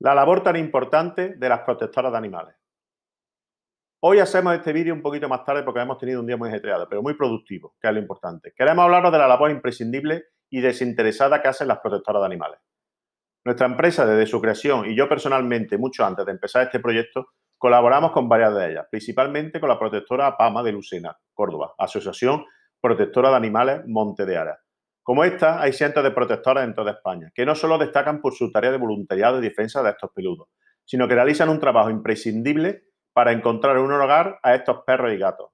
La labor tan importante de las protectoras de animales. Hoy hacemos este vídeo un poquito más tarde porque hemos tenido un día muy ajetreado, pero muy productivo, que es lo importante. Queremos hablaros de la labor imprescindible y desinteresada que hacen las protectoras de animales. Nuestra empresa, desde su creación y yo personalmente, mucho antes de empezar este proyecto, colaboramos con varias de ellas, principalmente con la protectora PAMA de Lucena, Córdoba, Asociación Protectora de Animales Monte de Ara, como esta, hay cientos de protectoras en toda España, que no solo destacan por su tarea de voluntariado y defensa de estos peludos, sino que realizan un trabajo imprescindible para encontrar un hogar a estos perros y gatos.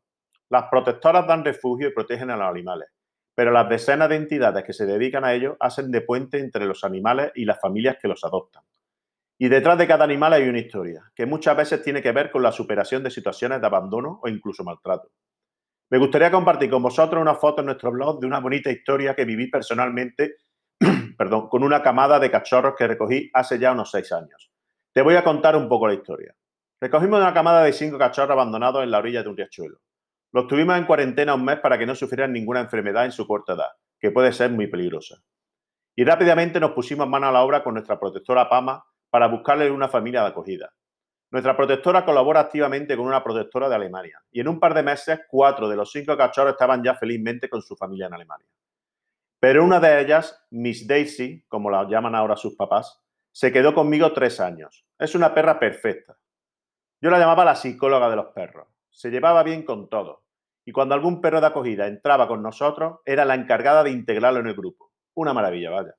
Las protectoras dan refugio y protegen a los animales, pero las decenas de entidades que se dedican a ello hacen de puente entre los animales y las familias que los adoptan. Y detrás de cada animal hay una historia, que muchas veces tiene que ver con la superación de situaciones de abandono o incluso maltrato. Me gustaría compartir con vosotros una foto en nuestro blog de una bonita historia que viví personalmente perdón, con una camada de cachorros que recogí hace ya unos seis años. Te voy a contar un poco la historia. Recogimos una camada de cinco cachorros abandonados en la orilla de un riachuelo. Los tuvimos en cuarentena un mes para que no sufrieran ninguna enfermedad en su corta edad, que puede ser muy peligrosa. Y rápidamente nos pusimos mano a la obra con nuestra protectora Pama para buscarle una familia de acogida. Nuestra protectora colabora activamente con una protectora de Alemania y en un par de meses cuatro de los cinco cachorros estaban ya felizmente con su familia en Alemania. Pero una de ellas, Miss Daisy, como la llaman ahora sus papás, se quedó conmigo tres años. Es una perra perfecta. Yo la llamaba la psicóloga de los perros. Se llevaba bien con todo. Y cuando algún perro de acogida entraba con nosotros, era la encargada de integrarlo en el grupo. Una maravilla, vaya.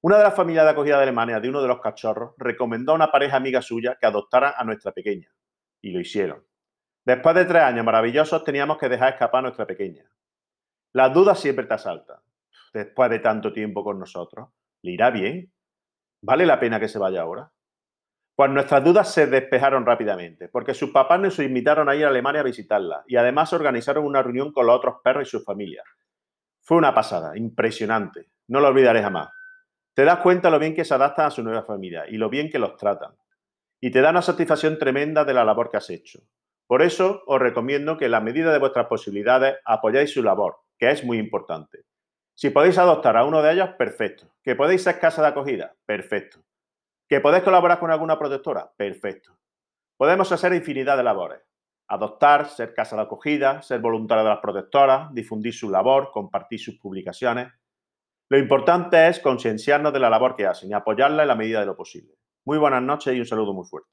Una de las familias de acogida de Alemania de uno de los cachorros recomendó a una pareja amiga suya que adoptara a nuestra pequeña. Y lo hicieron. Después de tres años maravillosos teníamos que dejar escapar a nuestra pequeña. Las dudas siempre te asaltan. Después de tanto tiempo con nosotros, ¿le irá bien? ¿Vale la pena que se vaya ahora? Pues nuestras dudas se despejaron rápidamente, porque sus papás nos invitaron a ir a Alemania a visitarla y además organizaron una reunión con los otros perros y sus familias. Fue una pasada, impresionante, no lo olvidaré jamás. Te das cuenta lo bien que se adaptan a su nueva familia y lo bien que los tratan. Y te da una satisfacción tremenda de la labor que has hecho. Por eso os recomiendo que en la medida de vuestras posibilidades apoyáis su labor, que es muy importante. Si podéis adoptar a uno de ellos, perfecto. ¿Que podéis ser casa de acogida? Perfecto. ¿Que podéis colaborar con alguna protectora? Perfecto. Podemos hacer infinidad de labores. Adoptar, ser casa de acogida, ser voluntario de las protectoras, difundir su labor, compartir sus publicaciones. Lo importante es concienciarnos de la labor que hacen y apoyarla en la medida de lo posible. Muy buenas noches y un saludo muy fuerte.